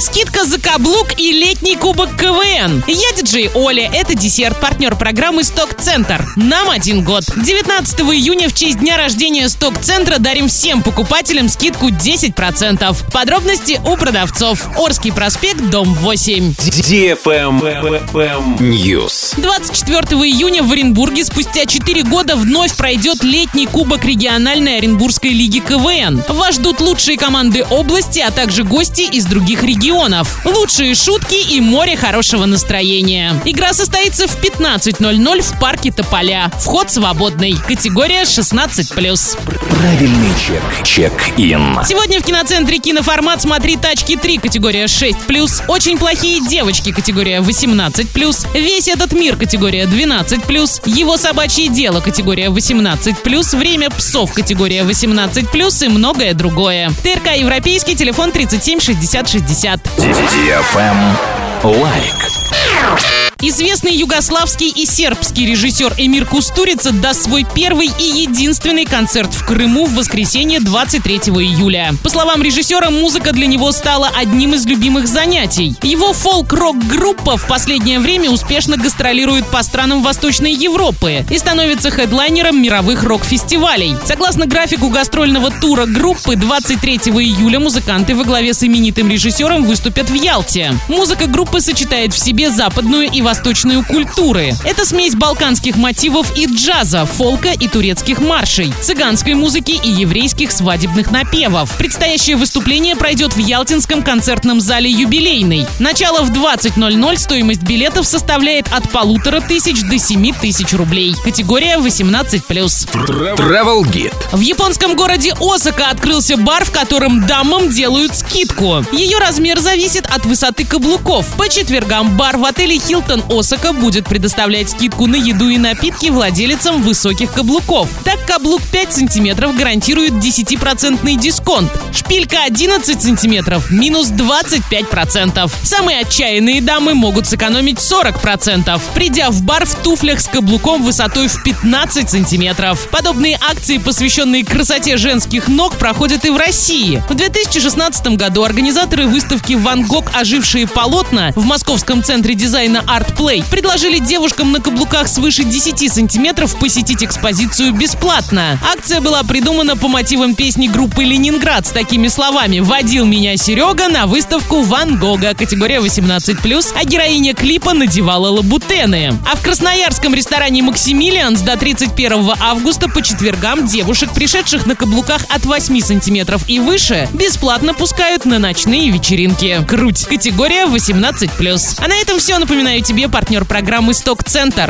Скидка за каблук и летний кубок КВН. Я диджей Оля. Это десерт, партнер программы «Сток-центр». Нам один год. 19 июня в честь дня рождения «Сток-центра» дарим всем покупателям скидку 10%. Подробности у продавцов. Орский проспект, дом 8. News. 24 июня в Оренбурге спустя 4 года вновь пройдет летний кубок региональной Оренбургской лиги КВН. Вас ждут лучшие команды области, а также гости из других регионов. Лучшие шутки и море хорошего настроения. Игра состоится в 15.00 в парке Тополя. Вход свободный. Категория 16+. Правильный чек. Чек-ин. Сегодня в киноцентре киноформат «Смотри тачки 3» категория 6+, «Очень плохие девочки» категория 18+, «Весь этот мир» категория 12+, «Его собачье дело» категория 18+, «Время псов» категория 18+, и многое другое. ТРК «Европейский», телефон 37 60 60. Лайк. Известный югославский и сербский режиссер Эмир Кустурица даст свой первый и единственный концерт в Крыму в воскресенье 23 июля. По словам режиссера, музыка для него стала одним из любимых занятий. Его фолк-рок-группа в последнее время успешно гастролирует по странам Восточной Европы и становится хедлайнером мировых рок-фестивалей. Согласно графику гастрольного тура группы, 23 июля музыканты во главе с именитым режиссером выступят в Ялте. Музыка группы сочетает в себе западную и восточную культуры. Это смесь балканских мотивов и джаза, фолка и турецких маршей, цыганской музыки и еврейских свадебных напевов. Предстоящее выступление пройдет в Ялтинском концертном зале «Юбилейный». Начало в 20.00, стоимость билетов составляет от полутора тысяч до семи тысяч рублей. Категория 18+. Travel Guide. В японском городе Осака открылся бар, в котором дамам делают скидку. Ее размер зависит от высоты каблуков. По четвергам бар в отеле Хилтон Осака будет предоставлять скидку на еду и напитки владелицам высоких каблуков. Так, каблук 5 сантиметров гарантирует 10% дисконт. Шпилька 11 сантиметров – минус 25%. Самые отчаянные дамы могут сэкономить 40%, придя в бар в туфлях с каблуком высотой в 15 сантиметров. Подобные акции, посвященные красоте женских ног, проходят и в России. В 2016 году организаторы выставки «Ван Гог. Ожившие полотна» в Московском центре дизайна Art Play предложили девушкам на каблуках свыше 10 сантиметров посетить экспозицию бесплатно. Акция была придумана по мотивам песни группы «Ленинград» с такими словами «Водил меня Серега на выставку Ван Гога, категория 18+, а героиня клипа надевала лабутены». А в красноярском ресторане «Максимилианс» до 31 августа по четвергам девушек, пришедших на каблуках от 8 сантиметров и выше, бесплатно пускают на ночные вечеринки. Круть. Категория 18+. А на этом все. Напоминаю тебе партнер программы «Сток-центр».